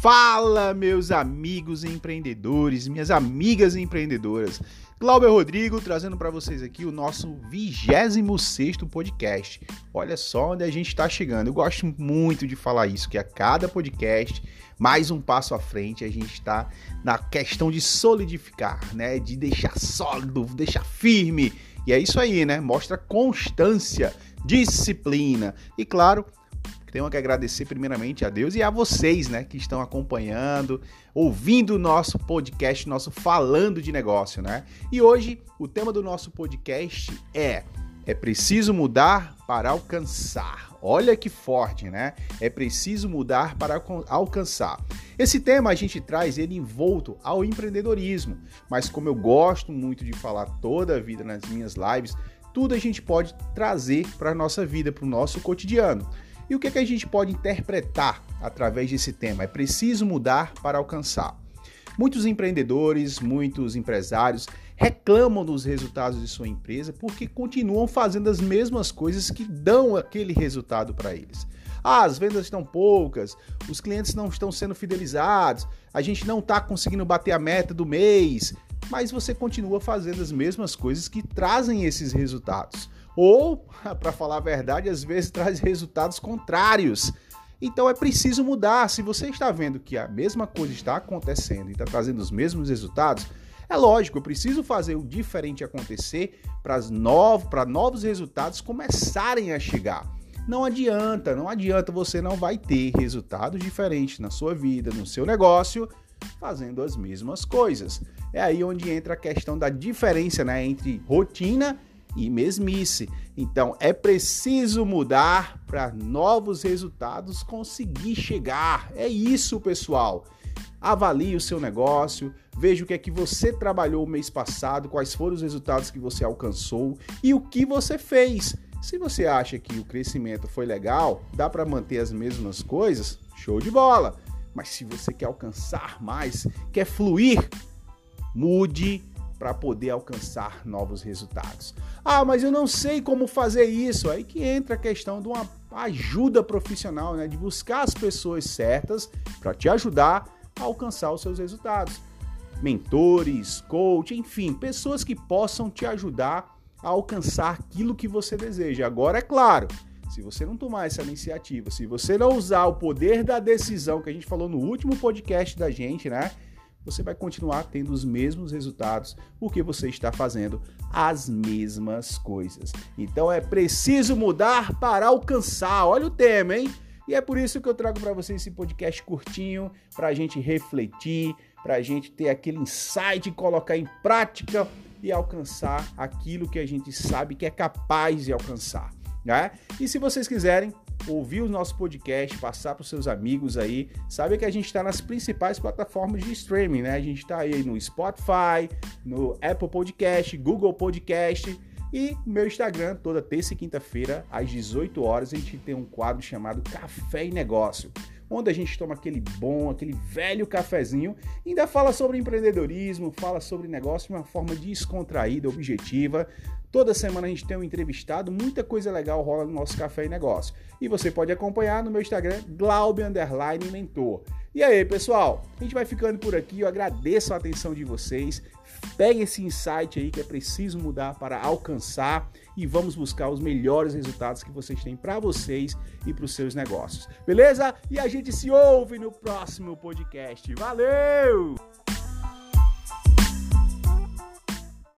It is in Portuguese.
Fala, meus amigos empreendedores, minhas amigas empreendedoras. Glauber Rodrigo trazendo para vocês aqui o nosso 26 podcast. Olha só onde a gente está chegando. Eu gosto muito de falar isso, que a cada podcast, mais um passo à frente, a gente está na questão de solidificar, né? De deixar sólido, deixar firme. E é isso aí, né? Mostra constância, disciplina e, claro, tenho que agradecer primeiramente a Deus e a vocês, né, que estão acompanhando, ouvindo o nosso podcast, nosso falando de negócio, né? E hoje o tema do nosso podcast é é preciso mudar para alcançar. Olha que forte, né? É preciso mudar para alcançar. Esse tema a gente traz ele envolto ao empreendedorismo, mas como eu gosto muito de falar toda a vida nas minhas lives, tudo a gente pode trazer para a nossa vida, para o nosso cotidiano. E o que, é que a gente pode interpretar através desse tema? É preciso mudar para alcançar. Muitos empreendedores, muitos empresários reclamam dos resultados de sua empresa porque continuam fazendo as mesmas coisas que dão aquele resultado para eles. Ah, as vendas estão poucas, os clientes não estão sendo fidelizados, a gente não está conseguindo bater a meta do mês, mas você continua fazendo as mesmas coisas que trazem esses resultados ou, para falar a verdade, às vezes traz resultados contrários. Então é preciso mudar. Se você está vendo que a mesma coisa está acontecendo e está trazendo os mesmos resultados, é lógico, eu preciso fazer o diferente acontecer para novos, resultados começarem a chegar. Não adianta, não adianta, você não vai ter resultados diferentes na sua vida, no seu negócio, fazendo as mesmas coisas. É aí onde entra a questão da diferença né, entre rotina e mesmice. Então é preciso mudar para novos resultados conseguir chegar. É isso, pessoal. Avalie o seu negócio, veja o que é que você trabalhou o mês passado, quais foram os resultados que você alcançou e o que você fez. Se você acha que o crescimento foi legal, dá para manter as mesmas coisas, show de bola. Mas se você quer alcançar mais, quer fluir, mude para poder alcançar novos resultados. Ah, mas eu não sei como fazer isso. Aí que entra a questão de uma ajuda profissional, né? De buscar as pessoas certas para te ajudar a alcançar os seus resultados. Mentores, coach, enfim, pessoas que possam te ajudar a alcançar aquilo que você deseja. Agora, é claro, se você não tomar essa iniciativa, se você não usar o poder da decisão que a gente falou no último podcast da gente, né? Você vai continuar tendo os mesmos resultados porque você está fazendo as mesmas coisas. Então é preciso mudar para alcançar. Olha o tema, hein? E é por isso que eu trago para vocês esse podcast curtinho, para a gente refletir, para a gente ter aquele insight, colocar em prática e alcançar aquilo que a gente sabe que é capaz de alcançar. Né? E se vocês quiserem, ouvir o nosso podcast, passar para os seus amigos aí. Sabe que a gente está nas principais plataformas de streaming, né? A gente está aí no Spotify, no Apple Podcast, Google Podcast e meu Instagram, toda terça e quinta-feira, às 18 horas, a gente tem um quadro chamado Café e Negócio onde a gente toma aquele bom, aquele velho cafezinho, ainda fala sobre empreendedorismo, fala sobre negócio de uma forma descontraída, objetiva. Toda semana a gente tem um entrevistado, muita coisa legal rola no nosso Café e Negócio. E você pode acompanhar no meu Instagram, Glaube Mentor. E aí, pessoal, a gente vai ficando por aqui. Eu agradeço a atenção de vocês. Pegue esse insight aí que é preciso mudar para alcançar e vamos buscar os melhores resultados que vocês têm para vocês e para os seus negócios. Beleza? E a gente se ouve no próximo podcast. Valeu!